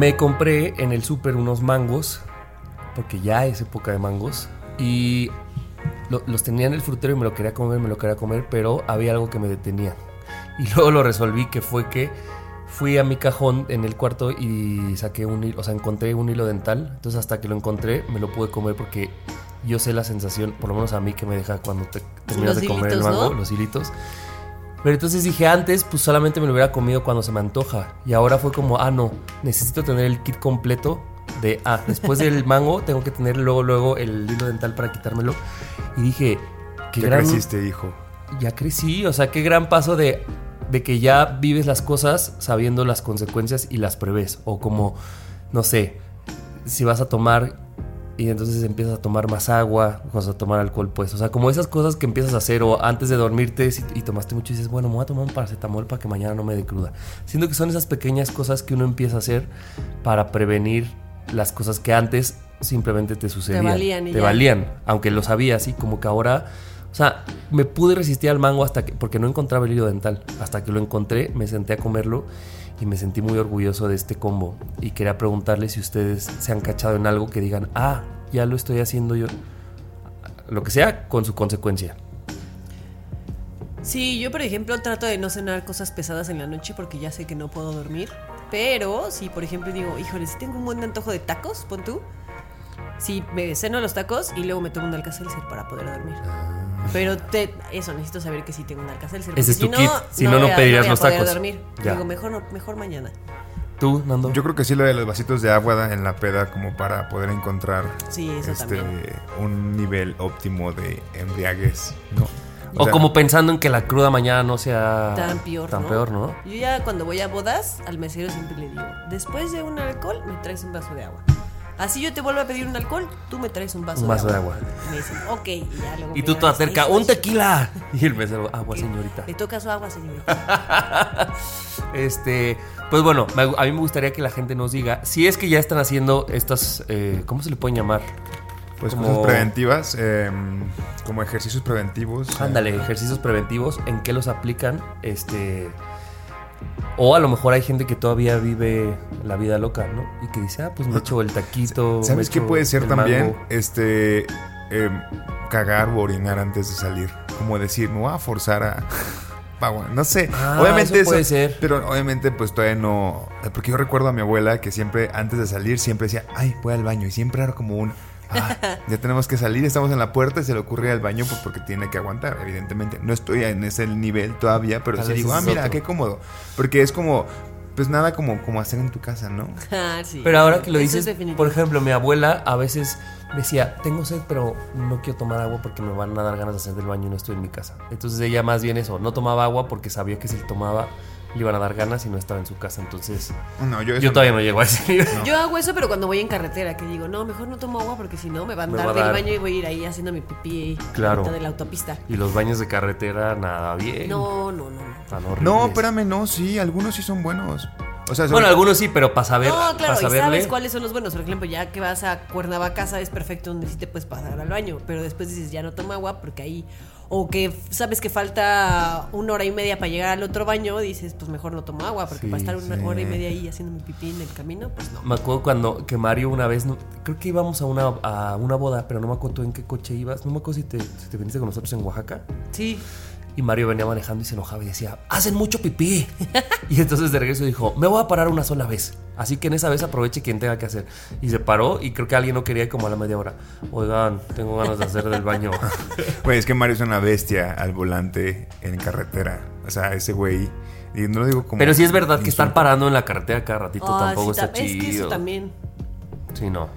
Me compré en el súper unos mangos, porque ya es época de mangos, y lo- los tenía en el frutero y me lo quería comer, me lo quería comer, pero había algo que me detenía. Y luego lo resolví, que fue que fui a mi cajón en el cuarto y saqué un hilo, o sea, encontré un hilo dental. Entonces hasta que lo encontré me lo pude comer porque yo sé la sensación, por lo menos a mí, que me deja cuando te terminas Los de comer el mango, ¿no? los hilitos. Pero entonces dije antes, pues solamente me lo hubiera comido cuando se me antoja. Y ahora fue como, ah, no, necesito tener el kit completo de, ah, después del mango tengo que tener luego, luego el hilo dental para quitármelo. Y dije, qué ¿Qué gran... creciste, hijo? Ya crecí, o sea, qué gran paso de, de que ya vives las cosas sabiendo las consecuencias y las prevés. O como, no sé, si vas a tomar y entonces empiezas a tomar más agua, vas a tomar alcohol, pues. O sea, como esas cosas que empiezas a hacer o antes de dormirte si- y tomaste mucho y dices, bueno, me voy a tomar un paracetamol para que mañana no me dé cruda. Siento que son esas pequeñas cosas que uno empieza a hacer para prevenir las cosas que antes simplemente te sucedían. valían y Te ya. valían, aunque lo sabías y como que ahora... O sea, me pude resistir al mango hasta que, porque no encontraba el hilo dental. Hasta que lo encontré, me senté a comerlo y me sentí muy orgulloso de este combo. Y quería preguntarle si ustedes se han cachado en algo que digan, ah, ya lo estoy haciendo yo. Lo que sea, con su consecuencia. Sí, yo por ejemplo trato de no cenar cosas pesadas en la noche porque ya sé que no puedo dormir. Pero si por ejemplo digo, híjole, si tengo un buen antojo de tacos, pon tú. Si me ceno los tacos y luego me tomo un Alka-Seltzer para poder dormir. Pero te, eso, necesito saber que sí tengo un Alka-Seltzer. Ese es porque tu kit, si no, no voy a- pedirías los tacos. dormir. Ya. Digo, mejor, no- mejor mañana. ¿Tú, Nando? Yo creo que sí lo de los vasitos de agua en la peda como para poder encontrar Sí, eso este, también. un nivel óptimo de embriaguez, ¿no? o sea, como pensando en que la cruda mañana no sea Tan peor, tan ¿no? peor, ¿no? Yo ya cuando voy a bodas, al mesero siempre le digo, después de un alcohol, me traes un vaso de agua. Así yo te vuelvo a pedir un alcohol, tú me traes un vaso, Un vaso de agua. Y me dicen, ok, y ya luego Y tú te dan acerca, seis ¡un tequila! Y el mesero, agua, señorita. Le toca su agua, señorita. este, pues bueno, a mí me gustaría que la gente nos diga si es que ya están haciendo estas, eh, ¿cómo se le pueden llamar? Pues como- cosas preventivas, eh, como ejercicios preventivos. eh, Ándale, ejercicios preventivos, ¿en qué los aplican? Este, o a lo mejor hay gente que todavía vive la vida loca, ¿no? Y que dice, ah, pues me echo el taquito. ¿Sabes qué puede ser también? mango". Este, em, cagar o orinar antes de salir. Como decir, me voy a forzar a... no sé, Ah, obviamente eso puede ser. Pero obviamente pues todavía no... Porque yo recuerdo a mi abuela que siempre antes de salir siempre decía, ay, voy al baño. Y siempre era como un... "Ah, ya tenemos que salir, estamos en la puerta y se le ocurre ir al baño pues porque tiene que aguantar, evidentemente. No estoy en ese nivel todavía, pero Tal sí digo, ah, mira, otro. qué cómodo. Porque es como, pues nada como, como hacer en tu casa, ¿no? Ah, sí. Pero ahora que lo es dices, por ejemplo, mi abuela a veces decía, tengo sed, pero no quiero tomar agua porque me van a dar ganas de hacer del baño y no estoy en mi casa. Entonces ella más bien eso, no tomaba agua porque sabía que si tomaba le iban a dar ganas y no estaba en su casa. Entonces No, yo, todavía no llego a ese nivel. Yo hago eso, pero cuando voy en carretera, que digo, no, mejor no tomo agua porque si no me van a dar del dar. baño y voy a ir ahí haciendo mi pipí Claro. de la autopista. Y los baños de carretera, nada bien. No, no, no. no. Tan. No, espérame, no, sí, algunos sí son buenos. O sea, Bueno, algunos sí, pero para saber, No, para claro, y saberle. sabes cuáles son los buenos. Por ejemplo, ya que vas a Cuernavaca, sabes perfecto donde sí te puedes pasar al baño. Pero después dices, ya no toma agua porque ahí. O que sabes que falta una hora y media para llegar al otro baño, dices, pues mejor no tomo agua porque Sí, para estar una sí. hora y media ahí haciendo mi pipí en el camino, pues no. Me acuerdo cuando que Mario una vez, no- creo que íbamos a una, a una boda, pero no me acuerdo tú en qué coche ibas. No me acuerdo si te, si te viniste con nosotros en Oaxaca. Sí. Y Mario venía manejando y se enojaba y decía, hacen mucho pipí. y entonces de regreso dijo, me voy a parar una sola vez. Así que en esa vez aproveche quien tenga que hacer. Y se paró y creo que alguien no quería ir como a la media hora. Oigan, tengo ganas de hacer del baño. Güey, es que Mario es una bestia al volante en carretera. O sea, ese güey. Y no lo digo como. Pero sí es verdad que estar parando en la carretera cada ratito tampoco sí, está ta- Es que eso chido. también. Sí, no.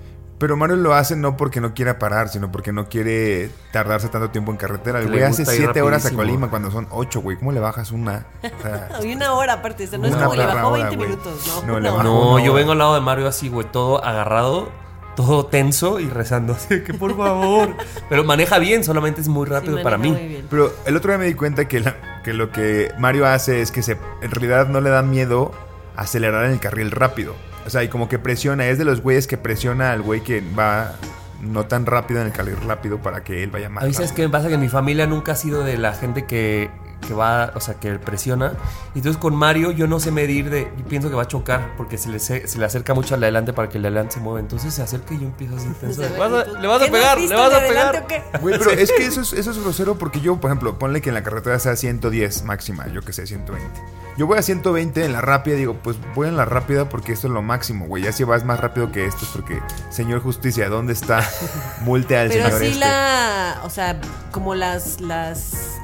Pero Mario lo hace no porque no quiera parar, sino porque no quiere tardarse tanto tiempo en carretera. El güey hace 7 horas a. Colima cuando son 8, güey. ¿Cómo le bajas una? O sea, Y una hora aparte, o sea, no es como le bajó hora, 20 güey. minutos, ¿no? No, yo vengo al lado de Mario así, güey, todo agarrado, todo tenso y rezando. Así que por favor. Pero maneja bien, solamente es muy rápido para mí. muy bien. Pero el otro día me di cuenta que, la- que lo que Mario hace es que se, en realidad no le da miedo acelerar en el carril rápido. O sea, y como que presiona, es de los güeyes que presiona al güey que va no tan rápido en el carril rápido para que él vaya más A mí, ¿sabes qué me pasa? Que mi familia nunca ha sido de la gente que, que va, o sea, que presiona. Y Entonces con Mario yo no sé medir de. Yo pienso que va a chocar porque se le, se, le acerca mucho al de adelante para que el de adelante se mueva. Entonces se acerca y yo empiezo así tenso. Se de, ve, "¿Vas a- ¿y tú? le vas a ¿Qué no pegar, le vas a pegar. Güey, pero es que eso es, eso es grosero porque yo, por ejemplo, ponle que en la carretera sea 110 máxima, yo que sé, 120. Yo voy a 120 en la rápida, digo, pues voy en la rápida porque esto es lo máximo, güey. Ya si vas más rápido que esto es porque, señor justicia, ¿dónde está? Multe al Pero señor sí este. la, o sea, como las, las,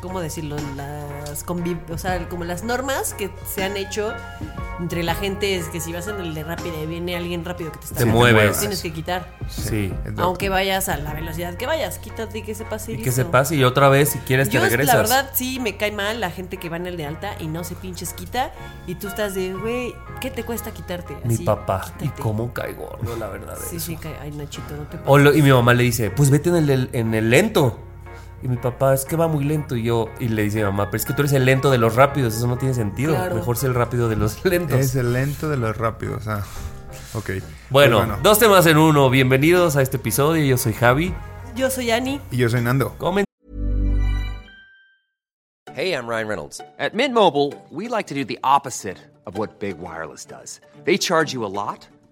¿cómo decirlo? Las, conviv- o sea, como las normas que se han hecho entre la gente es que si vas en el de rápida y viene alguien rápido que te está Te mueves. tienes que quitar. Sí. Aunque vayas a la velocidad que vayas, quítate y que se pase. Y que se pase y otra vez si quieres Yo, te regresas. la verdad, sí me cae mal la gente que va en el de alta y no se pinches quita. Y tú estás de, güey, ¿qué te cuesta quitarte? Mi Así, papá. Y quítate. cómo cae gordo, la verdad. Sí, eso. sí, cae. Ay, Nachito, no te pases. O lo- y mi mamá le dice, pues vete en el, en el lento. Y mi papá, es que va muy lento. Y yo, y le dice a mi mamá, pero es que tú eres el lento de los rápidos, eso no tiene sentido. Claro. Mejor ser el rápido de los lentos. Es el lento de los rápidos, ah. Ok. Bueno, Pues dos temas en uno. Bienvenidos a este episodio. Yo soy Javi. Yo soy Ani. Y yo soy Nando. Comen- Hey, I'm Ryan Reynolds. At Mint Mobile, we like to do the opposite of what Big Wireless does. They charge you a lot,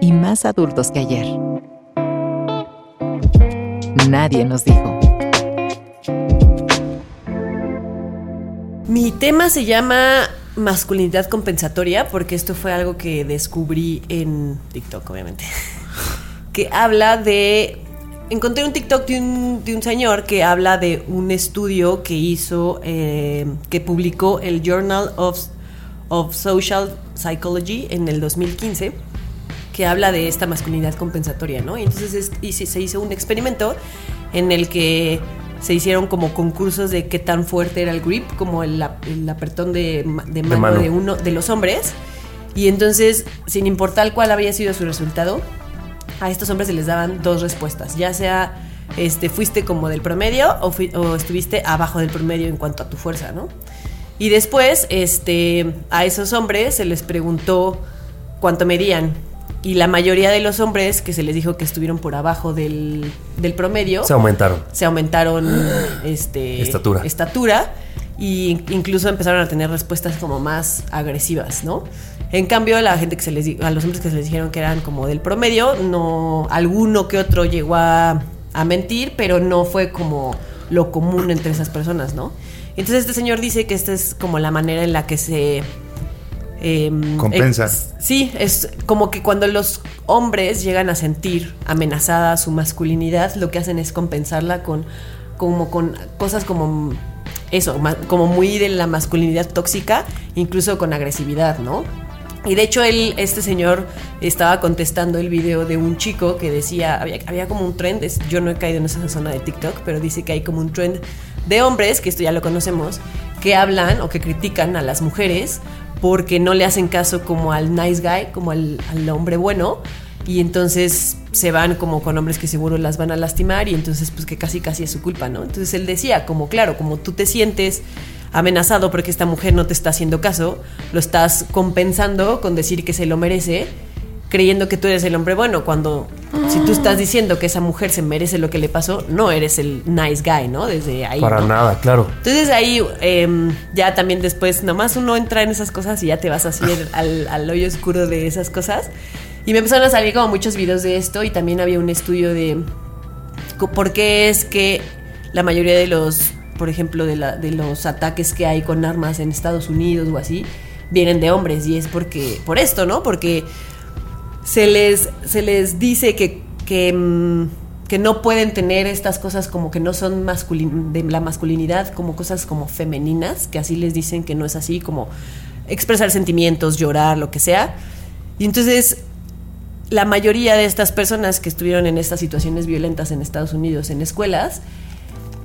y más adultos que ayer. Nadie nos dijo. Mi tema se llama masculinidad compensatoria porque esto fue algo que descubrí en TikTok, obviamente. que habla de... Encontré un TikTok de un, señor que habla de un estudio que hizo, eh, que publicó el Journal of, of Social Psychology en el 2015 que habla de esta masculinidad compensatoria, ¿no? Y entonces es- y se, hizo un experimento en el que se hicieron como concursos de qué tan fuerte era el grip, como el, ap- el apretón de, ma- de mano, mano. de uno de los hombres. Y entonces, sin importar cuál había sido su resultado, a estos hombres se les daban dos respuestas, ya sea este, fuiste como del promedio o, fui- o estuviste abajo del promedio en cuanto a tu fuerza, ¿no? Y después, este, a esos hombres se les preguntó cuánto medían. Y la mayoría de los hombres que se les dijo que estuvieron por abajo del, del promedio Se aumentaron. se aumentaron este, Estatura. estatura y incluso empezaron a tener respuestas como más agresivas, ¿no? En cambio, a la gente que se les a los hombres que se les dijeron que eran como del promedio, no alguno que otro llegó a, a mentir, pero no fue como lo común entre esas personas, ¿no? Entonces este señor dice que esta es como la manera en la que se em, Compensa. sí, es como que cuando los hombres llegan a sentir amenazada su masculinidad, lo que hacen es compensarla con como con cosas como eso, como muy de la masculinidad tóxica, incluso con agresividad, ¿no? Y de hecho él, este señor estaba contestando el video de un chico que decía, había, había como un trend, es- yo no he caído en esa zona de TikTok, pero dice que hay como un trend de hombres, que esto ya lo conocemos, que hablan o que critican a las mujeres porque no le hacen caso como al nice guy, como al, al hombre bueno, y entonces se van como con hombres que seguro las van a lastimar y entonces pues que casi casi es su culpa, ¿no? Entonces él decía, como claro, como tú te sientes amenazado porque esta mujer no te está haciendo caso, lo estás compensando con decir que se lo merece, creyendo que tú eres el hombre bueno, cuando si tú estás diciendo que esa mujer se merece lo que le pasó, no eres el nice guy, ¿no? Desde ahí. Para ¿no? nada, claro. Entonces ahí em, ya también después, nomás uno entra en esas cosas y ya te vas así al, al hoyo oscuro de esas cosas. Y me empezaron a salir como muchos videos de esto y también había un estudio de por qué es que la mayoría de los, por ejemplo, de, la- de los ataques que hay con armas en Estados Unidos o así, vienen de hombres. Y es porque, por esto, ¿no? Porque se les, se les dice que, que, mm, que no pueden tener estas cosas como que no son masculin de la masculinidad, como cosas como femeninas, que así les dicen que no es así, como expresar sentimientos, llorar, lo que sea. Y entonces la mayoría de estas personas que estuvieron en estas situaciones violentas en Estados Unidos, en escuelas,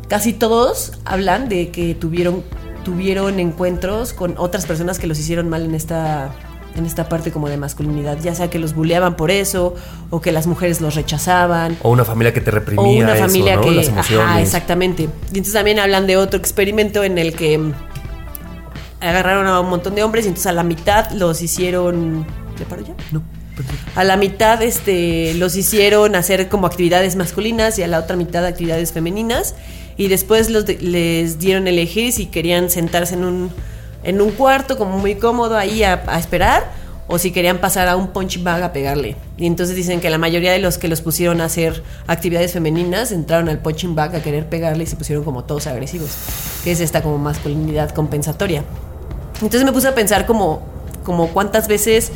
casi todos hablan de que tuvieron, tuvieron encuentros con otras personas que los hicieron mal en esta, en esta parte como de masculinidad, ya sea que los buleaban por eso, o que las mujeres los rechazaban, O una familia que te reprimía o una eso, familia ¿no? que... Las emociones. Ajá, exactamente. Y entonces también hablan de otro experimento en el que mm, agarraron a un montón de hombres y entonces a la mitad los hicieron... ¿Le paro ya? No. A la mitad este, los hicieron hacer como actividades masculinas y a la otra mitad actividades femeninas. Y después los de- les dieron elegir si querían sentarse en un, en un cuarto como muy cómodo ahí a, esperar o si querían pasar a un punch bag a pegarle. Y entonces dicen que la mayoría de los que los pusieron a hacer actividades femeninas entraron al punching bag a querer pegarle y se pusieron como todos agresivos, que es esta como masculinidad compensatoria. Entonces me puse a pensar como, como cuántas veces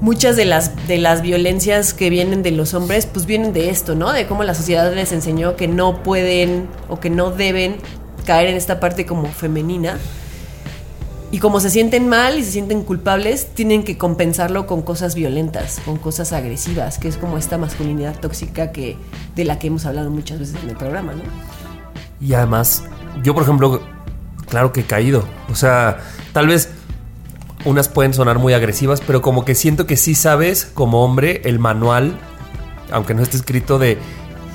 muchas de las, de las violencias que vienen de los hombres, pues vienen de esto, ¿no? De cómo la sociedad les enseñó que no pueden o que no deben caer en esta parte como femenina. Y como se sienten mal y se sienten culpables, tienen que compensarlo con cosas violentas, con cosas agresivas, que es como esta masculinidad tóxica que, de la que hemos hablado muchas veces en el programa, ¿no? Y además, yo por ejemplo, claro que he caído. O sea, tal vez unas pueden sonar muy agresivas, pero como que siento que sí sabes como hombre el manual, aunque no esté escrito, de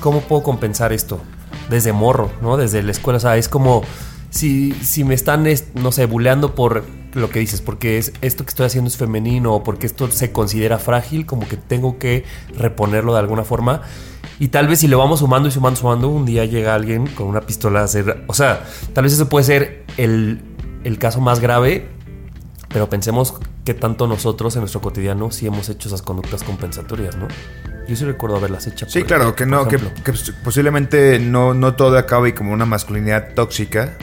cómo puedo compensar esto. Desde morro, ¿no? Desde la escuela. O sea, es como si, si me están, es- no sé, buleando por lo que dices, porque es, esto que estoy haciendo es femenino o porque esto se considera frágil, como que tengo que reponerlo de alguna forma. Y tal vez si lo vamos sumando y sumando, sumando, un día llega alguien con una pistola a hacer... O sea, tal vez eso puede ser el, el caso más grave, pero pensemos que tanto nosotros en nuestro cotidiano sí hemos hecho esas conductas compensatorias, ¿no? Yo sí recuerdo haberlas hecho. Sí, por- claro, que no, que, que posiblemente no, no todo acabe como una masculinidad tóxica.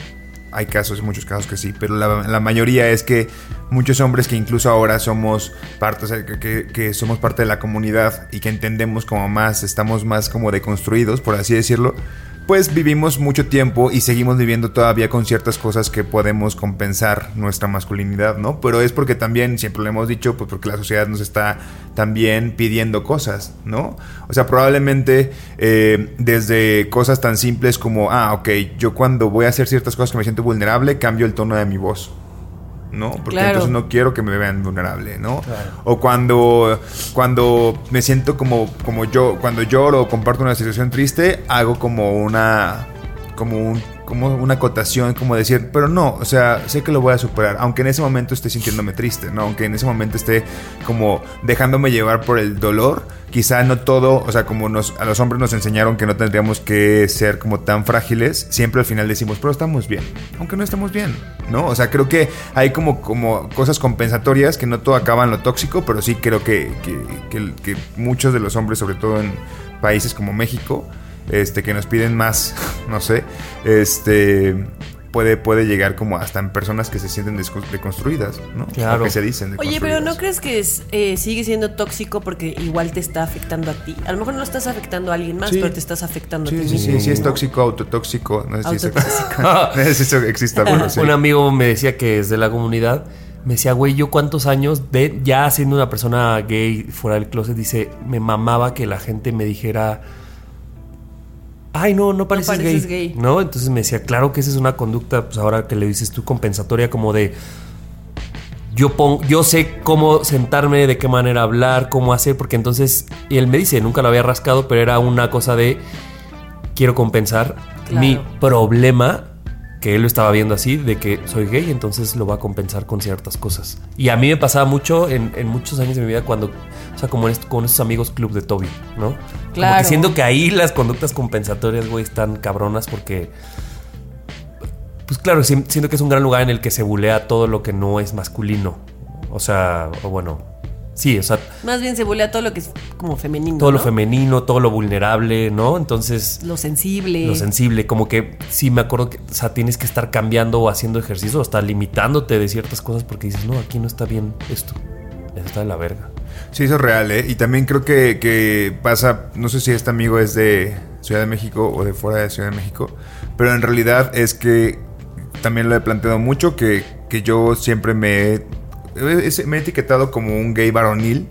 Hay casos, muchos casos que sí, pero la, la mayoría es que muchos hombres que incluso ahora somos parte, que- que somos parte de la comunidad y que entendemos como más, estamos más como deconstruidos, por así decirlo, pues vivimos mucho tiempo y seguimos viviendo todavía con ciertas cosas que podemos compensar nuestra masculinidad, ¿no? Pero es porque también, siempre lo hemos dicho, pues porque la sociedad nos está también pidiendo cosas, ¿no? O sea, probablemente eh, desde cosas tan simples como, ah, ok, yo cuando voy a hacer ciertas cosas que me siento vulnerable, cambio el tono de mi voz. ¿No? Porque Claro. entonces no quiero que me vean vulnerable, ¿no? O cuando, cuando me siento como, como yo, cuando lloro o comparto una situación triste, hago como una, como un, como una acotación, como decir, pero no, o sea, sé que lo voy a superar, aunque en ese momento esté sintiéndome triste, ¿no? Aunque en ese momento esté como dejándome llevar por el dolor, quizá no todo, o sea, como nos, a los hombres nos enseñaron que no tendríamos que ser como tan frágiles, siempre al final decimos, pero estamos bien, aunque no estamos bien, ¿no? O sea, creo que hay como, como cosas compensatorias que no todo acaba en lo tóxico, pero sí creo que, que, que- que muchos de los hombres, sobre todo en países como México, este, que nos piden más, no sé, este, puede, puede llegar como hasta en personas que se sienten deconstruidas, ¿no? Claro. O que se dicen Oye, pero ¿no crees que es, eh, sigue siendo tóxico porque igual te está afectando a ti? A lo mejor no estás afectando a alguien más, Sí. pero te estás afectando a Sí, ti sí, mismo. sí, sí, es tóxico, autotóxico, no sé si eso, Autotóxico. no sé si eso exista, pero sí. Un amigo me decía que es de la comunidad. Me decía, güey, yo cuántos años de ya siendo una persona gay fuera del closet, dice, me mamaba que la gente me dijera, ay, no, no pareces, pareces gay. gay. ¿No? Entonces me decía, claro que esa es una conducta, pues ahora que le dices tú, compensatoria, como de, yo, pon- yo sé cómo sentarme, de qué manera hablar, cómo hacer, porque entonces, y él me dice, nunca lo había rascado, pero era una cosa de, quiero compensar Claro. mi problema, que él lo estaba viendo así, de que soy gay, entonces lo va a compensar con ciertas cosas. Y a mí me pasaba mucho en, en muchos años de mi vida cuando, o sea, como est- con esos amigos club de Toby, ¿no? Como Claro. que siento que ahí las conductas compensatorias, güey, están cabronas porque... Pues claro, si- siento que es un gran lugar en el que se bulea todo lo que no es masculino. O sea, o bueno, sí, o sea, Más bien se bulea todo lo que es como femenino. todo lo ¿no? femenino, todo lo vulnerable, ¿no? Entonces, Lo sensible. lo sensible, como que sí me acuerdo que, o sea, tienes que estar cambiando o haciendo ejercicio, o hasta limitándote de ciertas cosas porque dices, no, aquí no está bien esto. Eso está de la verga. Sí, eso es real, ¿eh? Y también creo que, que pasa, no sé si este amigo es de Ciudad de México o de fuera de Ciudad de México, pero en realidad es que también lo he planteado mucho, que, que yo siempre me he, es- me he etiquetado como un gay varonil,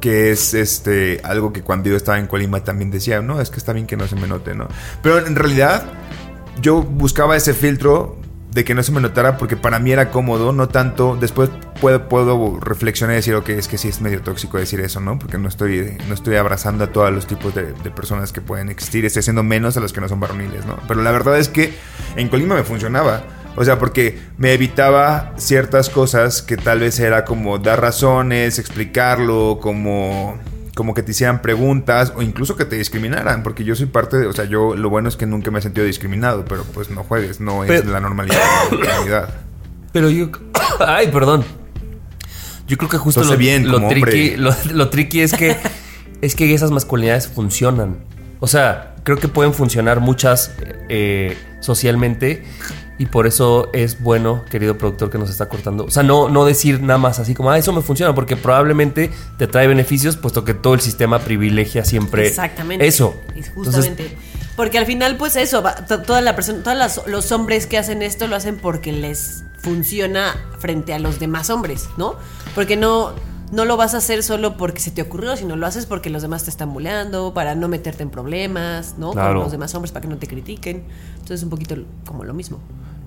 que es este algo que cuando yo estaba en Colima también decía, no, es que está bien que no se me note, ¿no? Pero en realidad yo buscaba ese filtro de que no se me notara porque para mí era cómodo, no tanto. Después puedo, puedo reflexionar y decir, ok, es que sí es medio tóxico decir eso, ¿no? Porque no estoy, no estoy abrazando a todos los tipos de, de personas que pueden existir, estoy haciendo menos a los que no son varoniles, ¿no? Pero la verdad es que en Colima me funcionaba. O sea, porque me evitaba ciertas cosas que tal vez era como dar razones, explicarlo, como como que te hicieran preguntas o incluso que te discriminaran, porque yo soy parte de, o sea, yo lo bueno es que nunca me he sentido discriminado, pero pues no juegues, no es la normalidad, la normalidad. Pero yo. Ay, perdón. Yo creo que justo lo, bien, lo tricky, lo, lo tricky es que es que esas masculinidades funcionan. O sea, creo que pueden funcionar muchas eh, socialmente y por eso es bueno, querido productor que nos está cortando. O sea, no, no decir nada más así como, ah, eso me funciona, porque probablemente te trae beneficios, puesto que todo el sistema privilegia siempre Exactamente. eso. Es Entonces, Justamente. porque al final, pues eso, toda la persona, todos los hombres que hacen esto lo hacen porque les funciona frente a los demás hombres, ¿no? Porque no, no lo vas a hacer solo porque se te ocurrió, sino lo haces porque los demás te están buleando, para no meterte en problemas, ¿no? Claro. Con los demás hombres para que no te critiquen. Entonces, un poquito como lo mismo.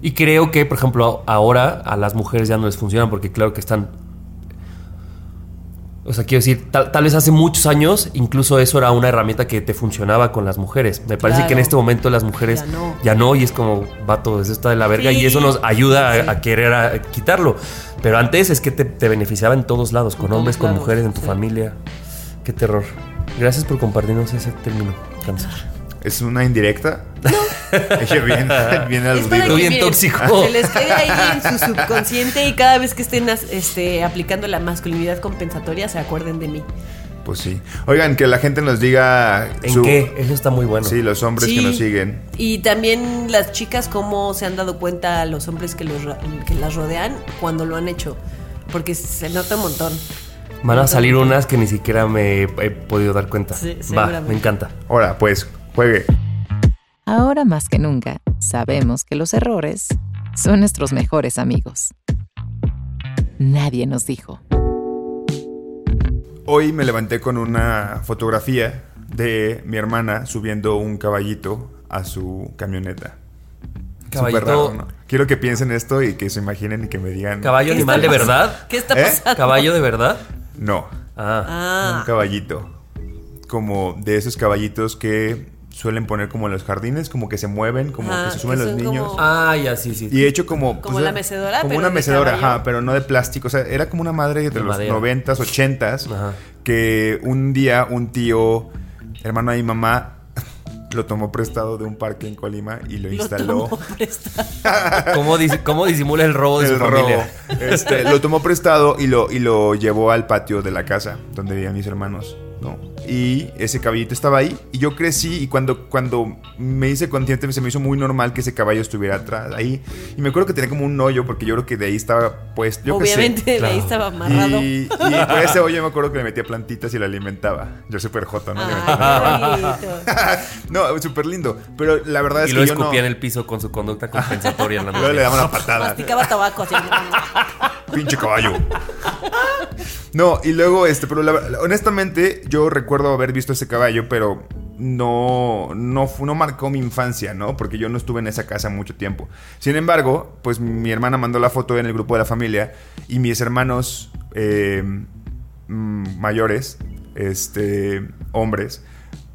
Y creo que, por ejemplo, ahora a las mujeres ya no les funciona porque claro que están... O sea, quiero decir, tal, tal vez hace muchos años incluso eso era una herramienta que te funcionaba con las mujeres. Me parece que en este momento las mujeres Ya no. ya no y es como, vato, eso está de la verga Sí. y eso nos ayuda a- Sí. a, querer a- quitarlo. Pero antes es que te, te beneficiaba en todos lados, con hombres, con mujeres, en tu sí. familia. Qué terror. Gracias por compartirnos ese término, cáncer. ¿Es una indirecta? Dije bien, bien aludido. que, bien miren, tóxico. Se les quede ahí en su subconsciente y cada vez que estén este, aplicando la masculinidad compensatoria se acuerden de mí. Pues sí. Oigan, que la gente nos diga ¿En su- qué? Eso está muy bueno. Sí, los hombres que nos siguen. Y también las chicas cómo se han dado cuenta los hombres que, los, que las rodean cuando lo han hecho. Porque se nota un montón. Van a salir unas que ni siquiera me he, podido dar cuenta. Sí, Va, seguramente. me encanta. Ahora, pues, juegue. Ahora más que nunca, sabemos que los errores son nuestros mejores amigos. Nadie nos dijo. Hoy me levanté con una fotografía de mi hermana subiendo un caballito a su camioneta. Caballito- raro, ¿no? Quiero que piensen esto y que se imaginen y que me digan. ¿Caballo ¿Qué animal de verdad? ¿Qué está ¿Eh? pasando? ¿Caballo de verdad? No, Ah. Ah, un caballito. Como de esos caballitos que suelen poner como en los jardines, como que se mueven, como Ajá, que se suben que los niños. como- Ah, ya, sí, sí. Y hecho como... Como pues, la mecedora, Como pero una mecedora, ajá, pero no de plástico. O sea, era como una madre de, De los noventas, ochentas, que un día un tío, hermano de mi mamá, lo tomó prestado de un parque en Colima y lo lo instaló. tomó prestado. ¿Cómo, dis- cómo disimula el robo de El su robo. familia? Este, lo tomó prestado y lo, y lo llevó al patio de la casa donde vivían mis hermanos. ¿No? Y ese caballito estaba ahí y yo crecí y cuando, cuando me hice consciente se me hizo muy normal que ese caballo estuviera atrás ahí. Y me acuerdo que tenía como un hoyo porque yo creo que de ahí estaba pues yo sé. Obviamente de claro. ahí estaba amarrado. Y, y por ese hoyo me acuerdo que le metía plantitas y lo alimentaba. Yo súper joto, ¿no? Bonito. no, súper lindo. Pero la verdad es Y que lo yo no... escupía en el piso con su conducta compensatoria en la Luego le noche. daba una patada. Masticaba tabaco así. Pinche caballo. No, y luego, este, pero la- honestamente, yo recuerdo haber visto ese caballo, pero no, no, no marcó mi infancia, ¿no? Porque yo no estuve en esa casa mucho tiempo. Sin embargo, pues mi hermana mandó la foto en el grupo de la familia y mis hermanos eh, mayores, este, hombres,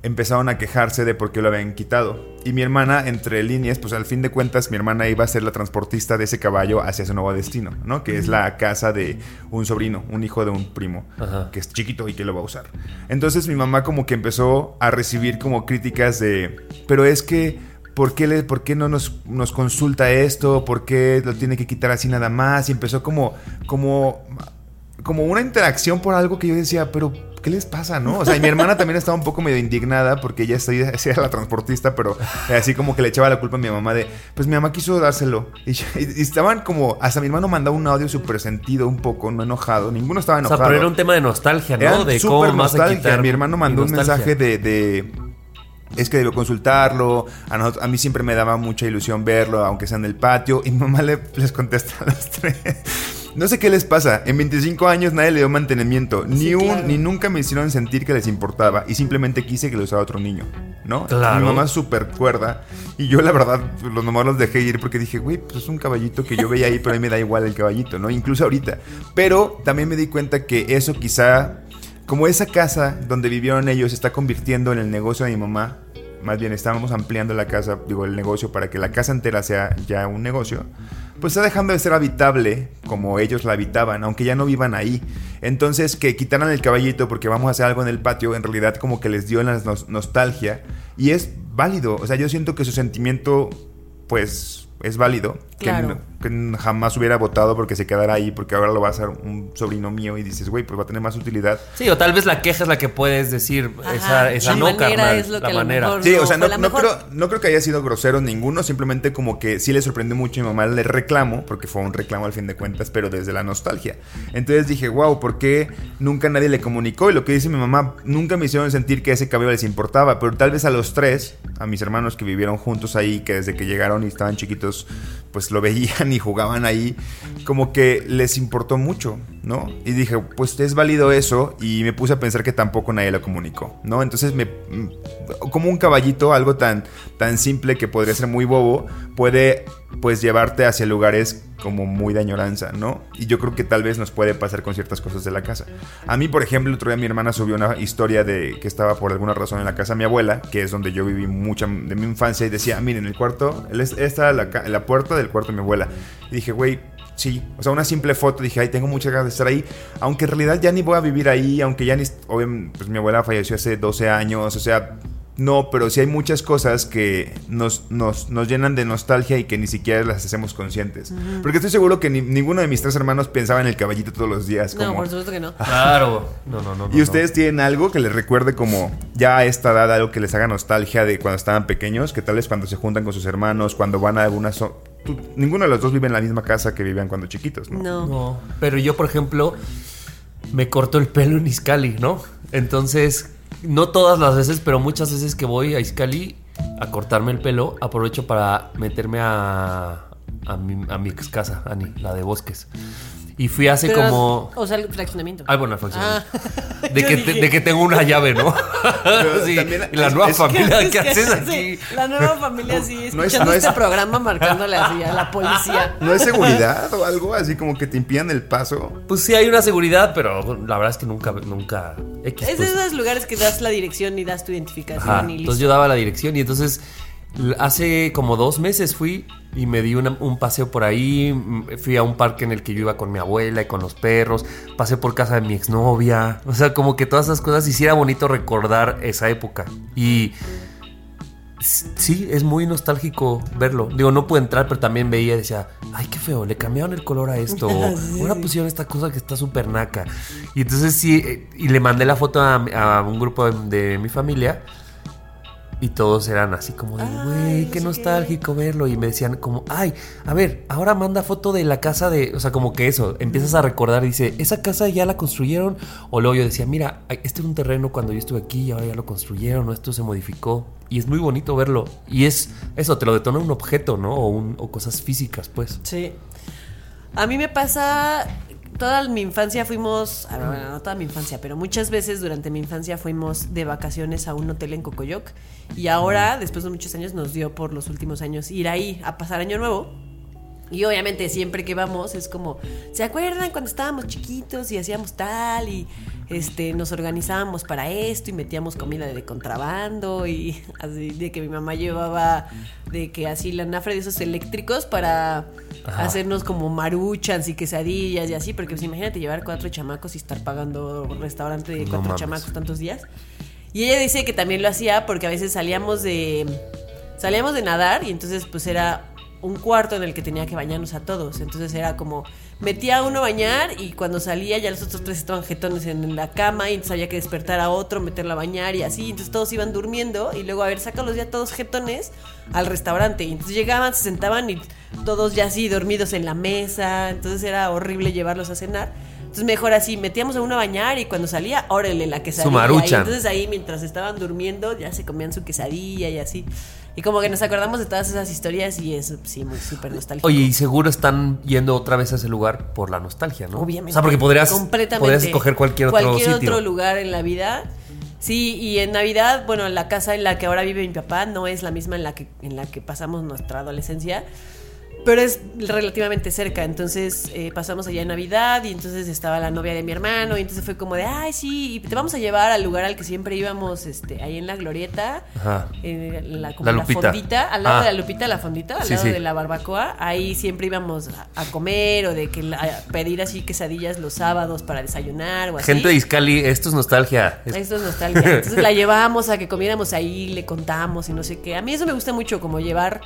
empezaron a quejarse de por qué lo habían quitado. Y mi hermana, entre líneas, pues al fin de cuentas, mi hermana iba a ser la transportista de ese caballo hacia su nuevo destino, ¿no? Que es la casa de un sobrino, un hijo de un primo, Ajá. que es chiquito y que lo va a usar. Entonces mi mamá como que empezó a recibir como críticas de, pero es que, ¿por qué, le, por qué no nos, nos consulta esto? ¿Por qué lo tiene que quitar así nada más? Y empezó como, como, como una interacción por algo que yo decía, pero ¿qué les pasa, no? O sea, y mi hermana también estaba un poco medio indignada porque ella era la transportista, pero así como que le echaba la culpa a mi mamá de, pues mi mamá quiso dárselo. Y, y estaban como, hasta mi hermano mandaba un audio súper sentido, un poco, no enojado. Ninguno estaba O sea, enojado. pero era un tema de nostalgia, ¿no? Era de cómo vas a nostalgia. quitar Mi hermano mandó un nostalgia. mensaje de, de- es que debo consultarlo. A, nosotros- a mí siempre me daba mucha ilusión verlo, aunque sea en el patio. Y mi mamá le- les contesta a las tres. No sé qué les pasa. En 25 años nadie le dio mantenimiento. Ni, Sí, un, claro. ni nunca me hicieron sentir que les importaba. Y simplemente quise que lo usara otro niño. ¿No? Claro. Mi mamá es súper cuerda. Y yo, la verdad, los nomás los dejé ir porque dije, güey, pues es un caballito que yo veía ahí, pero a mí me da igual el caballito, ¿no? Incluso ahorita. Pero también me di cuenta que eso quizá como esa casa donde vivieron ellos se está convirtiendo en el negocio de mi mamá, más bien estábamos ampliando la casa, digo, el negocio para que la casa entera sea ya un negocio, pues está dejando de ser habitable como ellos la habitaban, aunque ya no vivan ahí. Entonces, que quitaran el caballito porque vamos a hacer algo en el patio, en realidad como que les dio la nos- nostalgia y es válido. O sea, yo siento que su sentimiento, pues, es válido. Que Claro. no- que jamás hubiera votado porque se quedara ahí, porque ahora lo va a hacer un sobrino mío y dices, güey, pues va a tener más utilidad. Sí, o tal vez la queja es la que puedes decir. Ajá, esa esa la no, manera carnal. es lo la que a lo manera. mejor- Sí, o sea, no, no mejor. creo, no creo que haya sido grosero ninguno, simplemente como que sí le sorprendió mucho a mi mamá el reclamo, porque fue un reclamo al fin de cuentas, pero desde la nostalgia. Entonces dije, wow, ¿por qué nunca nadie le comunicó? Y lo que dice mi mamá, nunca me hicieron sentir que ese cabello les importaba, pero tal vez a los tres, a mis hermanos que vivieron juntos ahí, que desde que llegaron y estaban chiquitos, pues lo veían y jugaban ahí, como que les importó mucho, ¿no? Y dije, pues es válido eso, y me puse a pensar que tampoco nadie lo comunicó, ¿no? Entonces me como un caballito, algo tan, tan simple que podría ser muy bobo, puede pues llevarte hacia lugares como muy de añoranza, ¿no? Y yo creo que tal vez nos puede pasar con ciertas cosas de la casa. A mí, por ejemplo, el otro día mi hermana subió una historia de que estaba por alguna razón en la casa de mi abuela, que es donde yo viví mucha de mi infancia, y decía, miren, el cuarto, esta la, la puerta del cuarto de mi abuela. Dije, güey, Sí, o sea, una simple foto, dije, ay, tengo muchas ganas de estar ahí, aunque en realidad ya ni voy a vivir ahí, aunque ya ni, obviamente, pues mi abuela falleció hace 12 años, o sea, no, pero sí hay muchas cosas que nos, nos, nos llenan de nostalgia y que ni siquiera las hacemos conscientes. Porque estoy seguro que ni- ninguno de mis tres hermanos pensaba en el caballito todos los días. No, como- por supuesto que no. Claro. No, no, no. no, ¿Y ustedes tienen algo que les recuerde como ya a esta edad, algo que les haga nostalgia de cuando estaban pequeños? Que tal vez cuando se juntan con sus hermanos, cuando van a alguna... zo- tú- ninguno de los dos vive en la misma casa que vivían cuando chiquitos, ¿no? No. No, pero yo, por ejemplo, me corto el pelo en Iscali, ¿no? Entonces, no todas las veces, pero muchas veces que voy a Iscali a cortarme el pelo, aprovecho para meterme a, a, mi, a mi ex casa, Ani, la de bosques. Y fui hace Pero, como... O sea, el fraccionamiento. Ay, bueno, fraccionamiento. Ah. De, que, de que tengo una llave, ¿no? sí, también y la es- nueva es- familia, Es ¿qué que haces sí, aquí? La nueva familia sí, No es- escuchando no es- este programa marcándole así a la policía. ¿No es seguridad o algo así como que te impidan el paso? Pues sí hay una seguridad, pero la verdad es que nunca, nunca... X, Es pues, de esos lugares que das la dirección y das tu identificación Ajá, y listo. entonces yo daba la dirección y entonces hace como dos meses fui y me di una- un paseo por ahí, fui a un parque en el que yo iba con mi abuela y con los perros, pasé por casa de mi exnovia, o sea, como que todas esas cosas hiciera bonito recordar esa época y sí, es muy nostálgico verlo. Digo, no pude entrar, pero también veía y decía, ay, qué feo, le cambiaron el color a esto. Ahora pusieron esta cosa que está súper naca. Y entonces sí, eh, y le mandé la foto a, un grupo de, de mi familia. Y todos eran así como de, güey, qué nostálgico verlo. Y me decían como, ay, a ver, ahora manda foto de la casa de, o sea, como que eso, empiezas a recordar, dice, esa casa ya la construyeron. O luego yo decía, mira, este era un terreno cuando yo estuve aquí y ahora ya lo construyeron, o esto se modificó. Y es muy bonito verlo. Y es eso, te lo detona un objeto, ¿no? O, un- o cosas físicas, pues. Sí. A mí me pasa. Toda mi infancia fuimos. a ver, bueno, no toda mi infancia, pero muchas veces durante mi infancia fuimos de vacaciones a un hotel en Cocoyoc. Y ahora, después de muchos años, nos dio por los últimos años ir ahí a pasar Año Nuevo. Y obviamente siempre que vamos es como, ¿se acuerdan cuando estábamos chiquitos y hacíamos tal y este nos organizábamos para esto y metíamos comida de contrabando y así de que mi mamá llevaba de que así la nafra de esos eléctricos para hacernos como maruchans y quesadillas y así, porque pues imagínate llevar cuatro chamacos y estar pagando un restaurante de cuatro chamacos tantos días. Y ella dice que también lo hacía porque a veces salíamos de salíamos de nadar y entonces pues era un cuarto en el que tenía que bañarnos a todos. Entonces era como metía a uno a bañar y cuando salía ya los otros tres estaban jetones en la cama y entonces había que despertar a otro, meterlo a bañar y así. Entonces todos iban durmiendo y luego a ver, sácalos ya todos jetones al restaurante. Y entonces llegaban, se sentaban y todos ya así dormidos en la mesa. Entonces era horrible llevarlos a cenar. Entonces mejor así, metíamos a uno a bañar y cuando salía, órale, la quesadilla. Su maruchan. Y entonces ahí mientras estaban durmiendo ya se comían su quesadilla y así. Y como que nos acordamos de todas esas historias y es sí, muy súper nostálgico. Oye, y seguro están yendo otra vez a ese lugar por la nostalgia, ¿no? Obviamente. O sea, porque podrías, Completamente. podrías escoger cualquier otro Cualquier sitio. otro lugar en la vida. Sí, y en Navidad, bueno, la casa en la que ahora vive mi papá no es la misma en la que, en la que pasamos nuestra adolescencia. Pero es relativamente cerca, entonces eh, pasamos allá en Navidad y entonces estaba la novia de mi hermano y entonces fue como de, ay, sí, y te vamos a llevar al lugar al que siempre íbamos, este, ahí en la Glorieta, Ajá. en la, como La fondita, al lado Ah. de la Lupita, la fondita, al Sí, lado sí. de la barbacoa, ahí siempre íbamos a, a comer o de que a pedir así quesadillas los sábados para desayunar o así. Gente de Iscali, esto es nostalgia. Es- Esto es nostalgia. Entonces la llevábamos a que comiéramos ahí, le contamos y no sé qué. A mí eso me gusta mucho, como llevar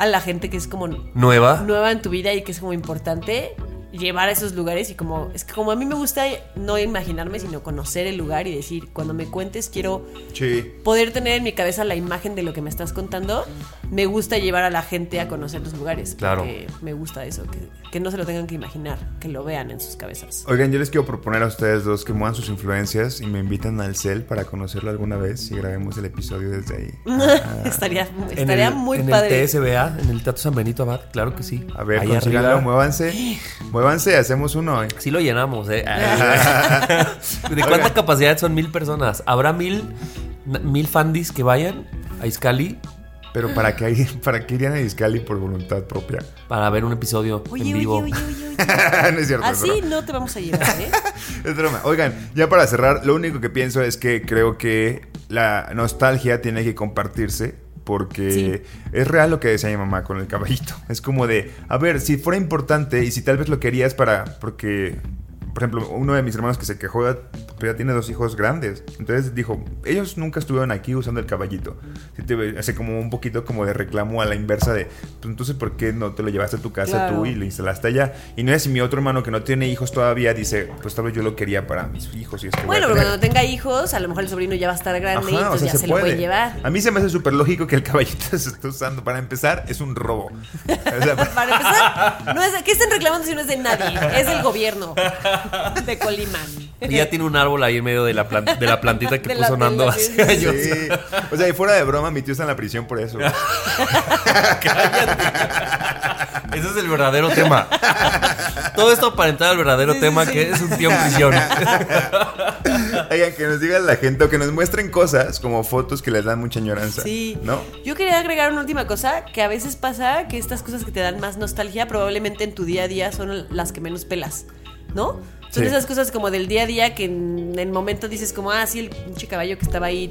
a la gente que es como nueva. nueva en tu vida y que es como importante llevar a esos lugares y como es que como a mí me gusta no imaginarme sino conocer el lugar y decir cuando me cuentes quiero Sí. poder tener en mi cabeza la imagen de lo que me estás contando me gusta llevar a la gente a conocer los lugares Claro. me gusta eso que, que no se lo tengan que imaginar que lo vean en sus cabezas Oigan, yo les quiero proponer a ustedes dos que muevan sus influencias y me invitan al CEL para conocerlo alguna vez y grabemos el episodio desde ahí. estaría En estaría el- muy en padre el TSBA, en el Teatro San Benito Abad, claro que sí. A ver, Ahí consíganlo, arriba. muévanse. Muévanse, hacemos uno. ¿eh? Sí lo llenamos, ¿eh? ¿De cuánta Oigan. capacidad son mil personas? ¿Habrá mil, mil fandis que vayan a Iscali Pero ¿para qué, ¿para qué irían a Discali por voluntad propia? para ver un episodio oye en vivo? oye oye, oye. no es cierto. así broma. no te vamos a llevar ¿eh? Es broma. Oigan, ya para cerrar, lo único que pienso es que creo que la nostalgia tiene que compartirse. Porque es real lo que decía mi mamá con el caballito. Es como de, a ver, si fuera importante y si tal vez lo querías para. Porque, por ejemplo, uno de mis hermanos que se quejó, ya tiene dos hijos grandes. Entonces dijo, ellos nunca estuvieron aquí usando el caballito. Sí te- hace como un poquito como de reclamo a la inversa de, pues entonces, ¿por qué no te lo llevaste a tu casa Claro. tú y lo instalaste allá? Y no es si mi otro hermano que no tiene hijos todavía dice, pues tal vez yo lo quería para mis hijos y es que bueno pero tener". cuando tenga hijos a lo mejor el sobrino ya va a estar grande y Ajá, o entonces sea, ya se, se, lo pueden llevar A mí se me hace súper lógico que el caballito se esté usando. Para empezar, es un robo. O sea, Para empezar, no es, ¿qué están reclamando si no es de nadie? Es del gobierno de Colima. Y ya tiene un árbol ahí en medio de la, plan- de la plantita que De puso Nando hace años. sí. O sea, y fuera de broma, mi tío está en la prisión por eso. Ese es el verdadero tema. Todo esto para entrar al verdadero tema que es un tío en prisión. Oigan, que nos digan la gente o que nos muestren cosas como fotos que les dan mucha añoranza. Sí. ¿No? Yo quería agregar una última cosa, que a veces pasa que estas cosas que te dan más nostalgia probablemente en tu día a día son las que menos pelas, ¿no? Son Sí. esas cosas como del día a día que en el momento dices como, ah, sí, el pinche caballo que estaba ahí,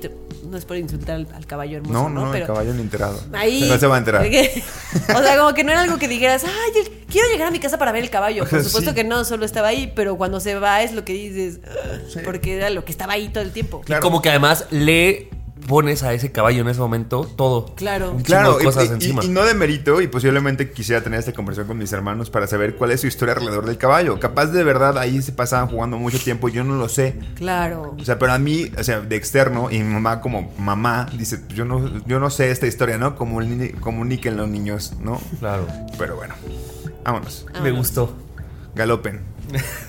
no es por insultar al, al caballo hermoso, No, ¿no? no, el caballo ni enterado. Ahí. No se va a enterar. o sea, como que no era algo que dijeras, ay, el- quiero llegar a mi casa para ver el caballo. Por supuesto Sí. que no, solo estaba ahí, pero cuando se va es lo que dices, porque era lo que estaba ahí todo el tiempo. Claro. Como que además le pones a ese caballo en ese momento todo. Claro. Un Claro, de y- cosas y, encima. y no de mérito, y posiblemente quisiera tener esta conversación con mis hermanos para saber cuál es su historia alrededor del caballo. Capaz de verdad ahí se pasaban jugando mucho tiempo, yo no lo sé. Claro. O sea, pero a mí, o sea, de externo, y mi mamá como mamá, dice, yo no, yo no sé esta historia, ¿no? Comuni- Comuniquen los niños, ¿no? Claro. Pero bueno, vámonos. Me gustó. Galopen.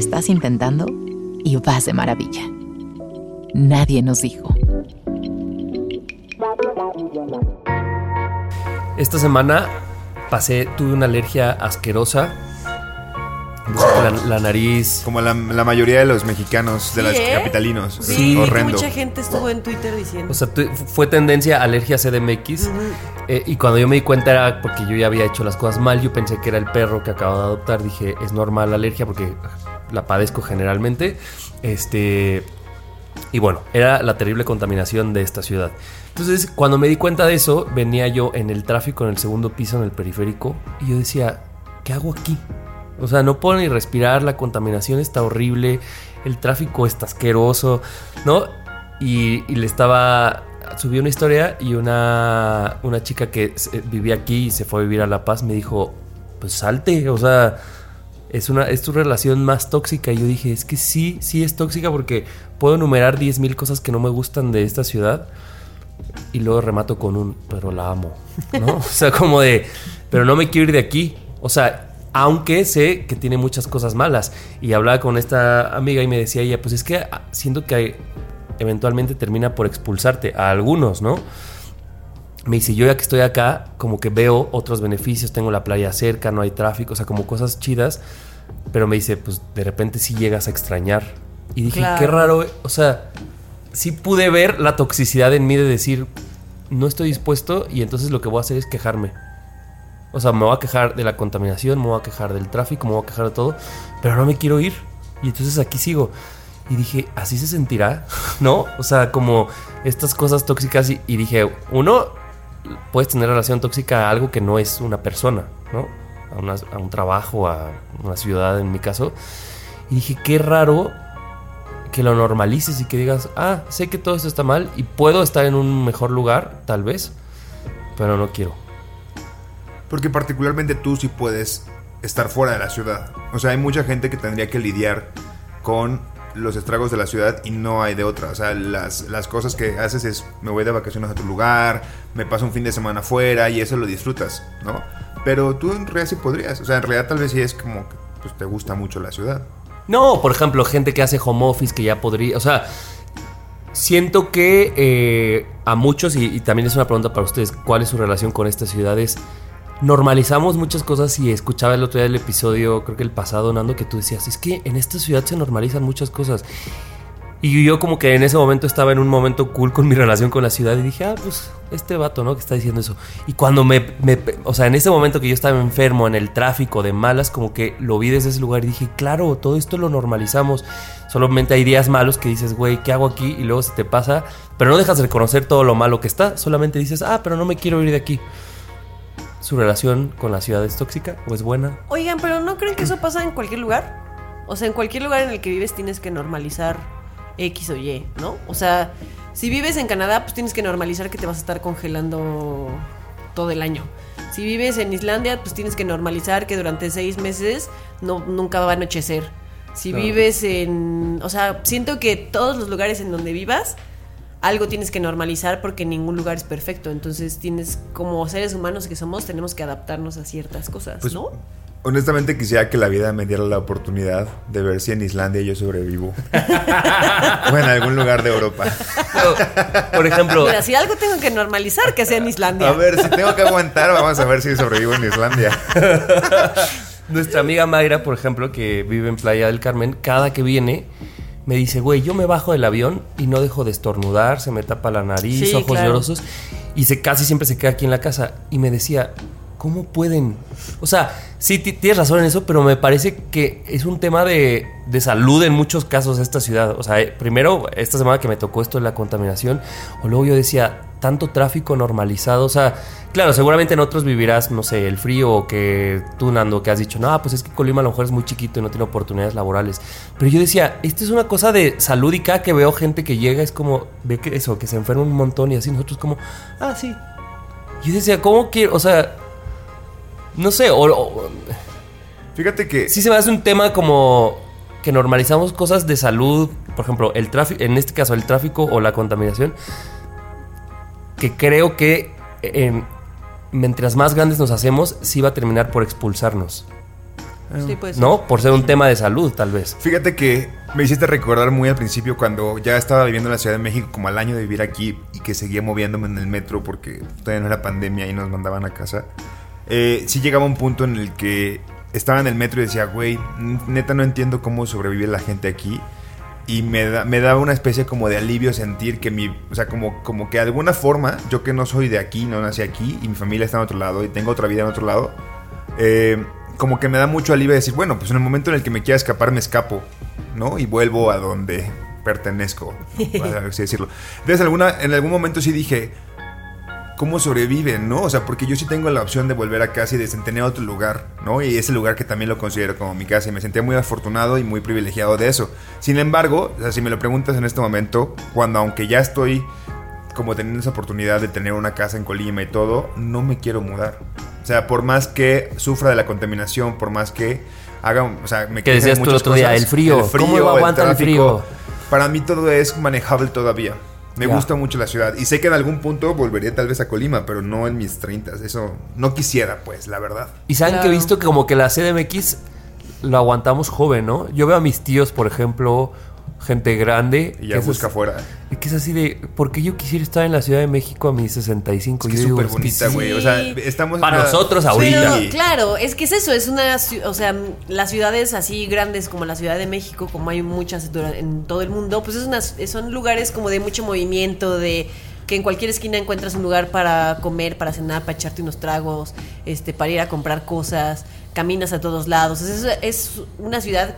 estás intentando y vas de maravilla. Nadie nos dijo. Esta semana pasé, tuve una alergia asquerosa. La, la nariz. Como la, la mayoría de los mexicanos, de Sí, los ¿eh? capitalinos. Sí, horrendo. mucha gente estuvo en Twitter diciendo. O sea, fue tendencia alergia CDMX. eh, y cuando yo me di cuenta era porque yo ya había hecho las cosas mal. Yo pensé que era el perro que acabo de adoptar. Dije, es normal la alergia porque la padezco generalmente. Este. Y bueno, era la terrible contaminación de esta ciudad. Entonces, cuando me di cuenta de eso, venía yo en el tráfico en el segundo piso, en el periférico, y yo decía, ¿qué hago aquí? O sea, no puedo ni respirar, la contaminación está horrible, el tráfico está asqueroso, ¿no? Y, le estaba... Subí una historia y una, una chica que vivía aquí y se fue a vivir a La Paz me dijo, pues salte, o sea, es, una, es tu relación más tóxica. Y yo dije, es que sí, sí es tóxica porque puedo enumerar 10.000 cosas que no me gustan de esta ciudad. Y luego remato con un, pero la amo, ¿no? o sea, como de, pero no me quiero ir de aquí. O sea, aunque sé que tiene muchas cosas malas. Y hablaba con esta amiga y me decía ella, pues es que siento que eventualmente termina por expulsarte a algunos, ¿no? Me dice, yo ya que estoy acá, como que veo otros beneficios, tengo la playa cerca, no hay tráfico, o sea, como cosas chidas, pero me dice, pues de repente sí llegas a extrañar. Y dije, Claro. qué raro, o sea, sí pude ver la toxicidad en mí de decir, no estoy dispuesto y entonces lo que voy a hacer es quejarme. O sea, me voy a quejar de la contaminación, me voy a quejar del tráfico, me voy a quejar de todo, pero no me quiero ir. Y entonces aquí sigo. Y dije, ¿así se sentirá? ¿No? O sea, como estas cosas tóxicas. Y, y dije, uno, puedes tener relación tóxica a algo que no es una persona, ¿no? A, una- a un trabajo, a una ciudad en mi caso. Y dije, qué raro que lo normalices y que digas, ah, sé que todo esto está mal y puedo estar en un mejor lugar, tal vez, pero no quiero. Porque particularmente tú sí puedes estar fuera de la ciudad. O sea, hay mucha gente que tendría que lidiar con los estragos de la ciudad y no hay de otra. O sea, las, las cosas que haces es me voy de vacaciones a otro lugar, me paso un fin de semana fuera y eso lo disfrutas, ¿no? Pero tú en realidad sí podrías. O sea, en realidad tal vez sí es como que pues, te gusta mucho la ciudad. No, por ejemplo, gente que hace home office que ya podría, o sea, siento que eh, a muchos, y también es una pregunta para ustedes, ¿cuál es su relación con estas ciudades? Normalizamos muchas cosas y escuchaba el otro día el episodio, creo que el pasado, Nando, que tú decías, es que en esta ciudad se normalizan muchas cosas. Y yo como que en ese momento estaba en un momento cool con mi relación con la ciudad y dije, ah, pues este vato, ¿no? Que está diciendo eso. Y cuando me, o sea, en ese momento que yo estaba enfermo, en el tráfico, de malas, como que lo vi desde ese lugar y dije, claro, todo esto lo normalizamos. Solamente hay días malos que dices, güey, ¿qué hago aquí? Y luego se te pasa, pero no dejas de reconocer todo lo malo que está, solamente dices, ah, pero no me quiero ir de aquí. ¿Su relación con la ciudad es tóxica o es buena? Oigan, pero ¿no creen que eso pasa en cualquier lugar? O sea, en cualquier lugar en el que vives tienes que normalizar X o Y, ¿no? O sea, si vives en Canadá, pues tienes que normalizar que te vas a estar congelando todo el año. Si vives en Islandia, pues tienes que normalizar que durante seis meses no, nunca va a anochecer. Si vives en... O sea, siento que todos los lugares en donde vivas, algo tienes que normalizar porque ningún lugar es perfecto. Entonces tienes, como seres humanos que somos, tenemos que adaptarnos a ciertas cosas, Pues, ¿no? Honestamente quisiera que la vida me diera la oportunidad de ver si en Islandia yo sobrevivo. o en algún lugar de Europa. Por ejemplo, Mira, si algo tengo que normalizar, que sea en Islandia. A ver, si tengo que aguantar, vamos a ver si sobrevivo en Islandia. Nuestra amiga Mayra, por ejemplo, que vive en Playa del Carmen, cada que viene me dice, güey, yo me bajo del avión y no dejo de estornudar, se me tapa la nariz, Sí, ojos claro. llorosos, y se, casi siempre se queda aquí en la casa. Y me decía, ¿cómo pueden? O sea, sí, ti- tienes razón en eso, pero me parece que es un tema de, de salud en muchos casos esta ciudad. O sea, eh, primero, esta semana que me tocó esto de la contaminación, o luego yo decía, tanto tráfico normalizado, o sea, claro, seguramente en otros vivirás, no sé, el frío o que tú, Nando, que has dicho, no, pues es que Colima a lo mejor es muy chiquito y no tiene oportunidades laborales. Pero yo decía, esto es una cosa de salud y cada que veo gente que llega es como, ve que eso, que se enferma un montón y así nosotros como, ah, sí. Yo decía, ¿cómo quiero? O sea, no sé, o, o- Fíjate que sí se me hace un tema como que normalizamos cosas de salud por ejemplo, el tráfico, en este caso el tráfico o la contaminación, que creo que eh, mientras más grandes nos hacemos, sí va a terminar por expulsarnos. Sí, pues. ¿No? Por ser un tema de salud, tal vez. Fíjate que me hiciste recordar muy al principio cuando ya estaba viviendo en la Ciudad de México como al año de vivir aquí y que seguía moviéndome en el metro porque todavía no era pandemia y nos mandaban a casa. Eh, sí llegaba un punto en el que estaba en el metro y decía, güey, neta no entiendo cómo sobrevive la gente aquí. Y me, me daba una especie como de alivio sentir que mi, o sea, como, como que de alguna forma, yo que no soy de aquí, no nací aquí y mi familia está en otro lado y tengo otra vida en otro lado, eh, como que me da mucho alivio decir, bueno, pues en el momento en el que me quiera escapar, me escapo, ¿no? Y vuelvo a donde pertenezco, por así decirlo. Entonces, alguna, en algún momento sí dije, ¿cómo sobreviven, no? O sea, porque yo sí tengo la opción de volver a casa y de tener otro lugar, ¿no? Y ese lugar que también lo considero como mi casa y me sentía muy afortunado y muy privilegiado de eso. Sin embargo, o sea, si me lo preguntas en este momento, cuando aunque ya estoy como teniendo esa oportunidad de tener una casa en Colima y todo, no me quiero mudar. O sea, por más que sufra de la contaminación, por más que haga, o sea, me Que decías tú el otro día, el frío. ¿Cómo lo aguanta el tráfico, frío? Para mí todo es manejable todavía. Me gusta mucho la ciudad y sé que en algún punto volvería tal vez a Colima, pero no en mis 30. Eso no quisiera, pues, la verdad. Y saben que he visto que como que la CDMX lo aguantamos joven, ¿no? Yo veo a mis tíos, por ejemplo, gente grande. Y ya que es busca así- afuera. Que es así de, ¿por qué yo quisiera estar en la Ciudad de México a mis 65? Es que Yo es digo, súper es bonita, sí. güey. O sea, estamos. Para una- nosotros ahorita. Pero claro, es que es eso, es una, o sea, las ciudades así grandes como la Ciudad de México, como hay muchas en todo el mundo, pues es unas, son lugares como de mucho movimiento, de que en cualquier esquina encuentras un lugar para comer, para cenar, para echarte unos tragos, este, para ir a comprar cosas, caminas a todos lados. Es, es una ciudad.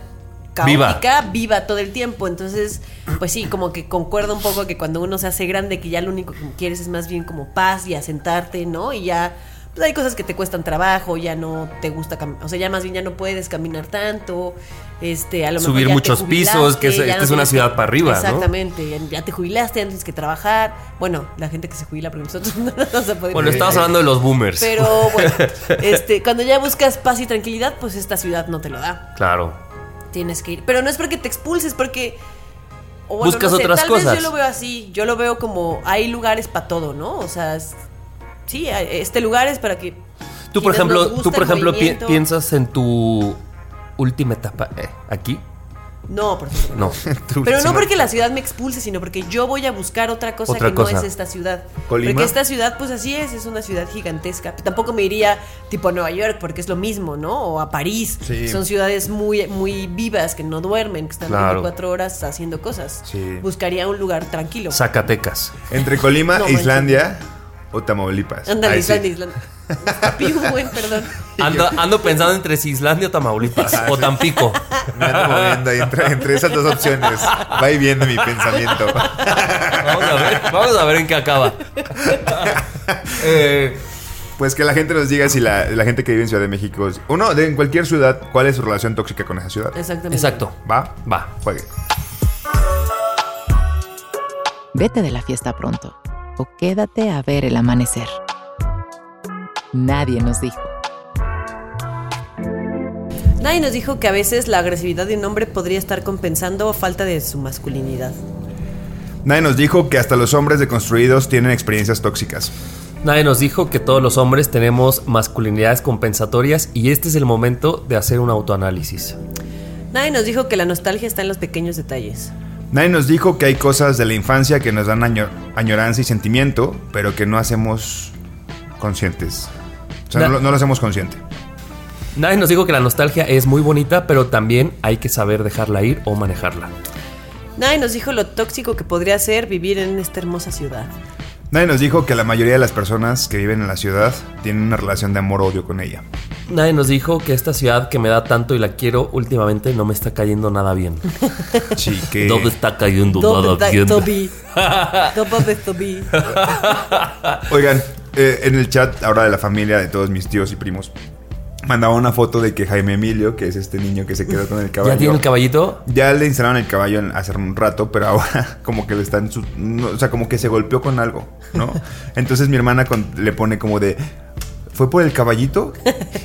Caótica, viva. todo el tiempo. Entonces, pues sí, como que concuerdo un poco que cuando uno se hace grande, que ya lo único que quieres es más bien como paz y asentarte, ¿no? Y ya, pues hay cosas que te cuestan trabajo, ya no te gusta, o sea, ya más bien ya no puedes caminar tanto, este, a lo mejor Subir ya te muchos pisos, que es- ya esta no es una tienes ciudad que- para arriba, ¿no? Exactamente, ya, ya te jubilaste antes que trabajar. Bueno, la gente que se jubila, porque nosotros no nos a poder Bueno, estamos hablando de los boomers. Pero bueno, este, cuando ya buscas paz y tranquilidad, pues esta ciudad no te lo da. Claro. Tienes que ir. Pero no es porque te expulses, porque. o bueno, Buscas no sé, otras tal cosas. Vez yo lo veo así. Yo lo veo como hay lugares para todo, ¿no? O sea, es- sí, este lugar es para que. Tú, por ejemplo, tú, por ejemplo, pi- piensas en tu última etapa eh, aquí. No, por supuesto. No. Tú- Pero no porque la ciudad me expulse, sino porque yo voy a buscar otra cosa Otra que cosa. no es esta ciudad. ¿Colima? Porque esta ciudad, pues así es, es una ciudad gigantesca. Tampoco me iría tipo a Nueva York, porque es lo mismo, ¿no? O a París. Sí. Son ciudades muy, muy vivas, que no duermen, que están Claro. 24 horas haciendo cosas. Sí. Buscaría un lugar tranquilo. Zacatecas. Entre Colima, No e Islandia o Tamaulipas. Ándale, Ahí sí. Islandia, Islandia. Buen, perdón. Ando, ando pensando entre si Islandia o Tamaulipas. o Tampico. Me ando moviendo ahí entre, entre esas dos opciones. Va y viendo mi pensamiento. Vamos a ver, vamos a ver en qué acaba. Eh, Pues que la gente nos diga si la, la gente que vive en Ciudad de México, uno, de en cualquier ciudad, cuál es su relación tóxica con esa ciudad. Exactamente. exacto. ¿Va? Va. Juegue. Vete de la fiesta pronto o quédate a ver el amanecer. Nadie nos dijo. Nadie nos dijo que a veces la agresividad de un hombre podría estar compensando falta de su masculinidad. Nadie nos dijo que hasta los hombres deconstruidos tienen experiencias tóxicas. Nadie nos dijo que todos los hombres tenemos masculinidades compensatorias y este es el momento de hacer un autoanálisis. Nadie nos dijo que la nostalgia está en los pequeños detalles. Nadie nos dijo que hay cosas de la infancia que nos dan año- añoranza y sentimiento, pero que no hacemos conscientes. O sea, Na- no, lo- no lo hacemos consciente. Nadie nos dijo que la nostalgia es muy bonita, pero también hay que saber dejarla ir o manejarla. Nadie nos dijo lo tóxico que podría ser vivir en esta hermosa ciudad. Nadie nos dijo que la mayoría de las personas que viven en la ciudad tienen una relación de amor-odio con ella. Nadie nos dijo que esta ciudad que me da tanto y la quiero últimamente no me está cayendo nada bien. Sí, que... No me está cayendo Doble nada da- bien. Toby. Doble de Toby. Oigan, eh, en el chat ahora de la familia, de todos mis tíos y primos, mandaba una foto de que Jaime Emilio, que es este niño que se quedó con el caballo. ¿Ya tiene el caballito? Ya le instalaron el caballo hace un rato, pero ahora como que le están... su- no, o sea, como que se golpeó con algo, ¿no? Entonces mi hermana con- le pone como de... ¿Fue por el caballito?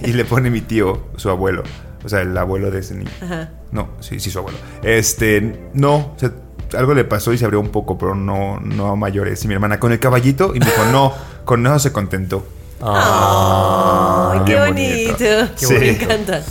Y le pone mi tío, su abuelo. O sea, el abuelo de ese niño. Ajá. No, sí, sí, su abuelo. Este, no, o sea, algo le pasó y se abrió un poco, pero no, no a mayores. Y mi hermana con el caballito y me dijo, no, con eso se contentó. Ay, qué bonito. bonito. Qué Sí. Me encanta.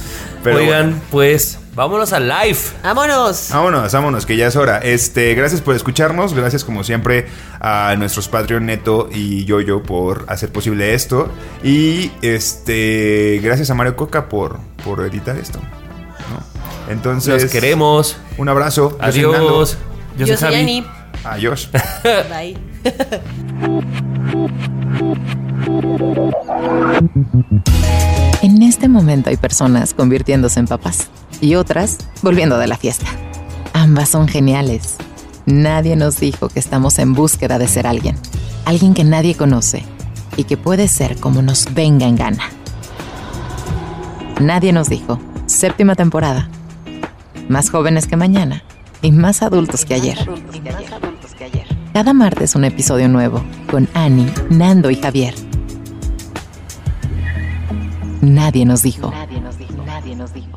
Pero Oigan, bueno. pues vámonos al live. Vámonos. Vámonos, vámonos, que ya es hora. Este, gracias por escucharnos, gracias como siempre a nuestros Patreon Neto y Yoyo por hacer posible esto. Y este, gracias a Mario Coca por, por editar esto. ¿no? Entonces, Los queremos. Un abrazo. Yo soy Nando. Adiós. Yo, Yo soy soy Javi. Ani. Adiós. Bye. En este momento hay personas convirtiéndose en papás y otras volviendo de la fiesta. Ambas son geniales. Nadie nos dijo que estamos en búsqueda de ser alguien, alguien que nadie conoce y que puede ser como nos venga en gana. Nadie nos dijo, séptima temporada, más jóvenes que mañana y más adultos que ayer. Cada martes un episodio nuevo con Annie, Nando y Javier. Nadie nos dijo. Nadie nos dijo. Nadie nos dijo.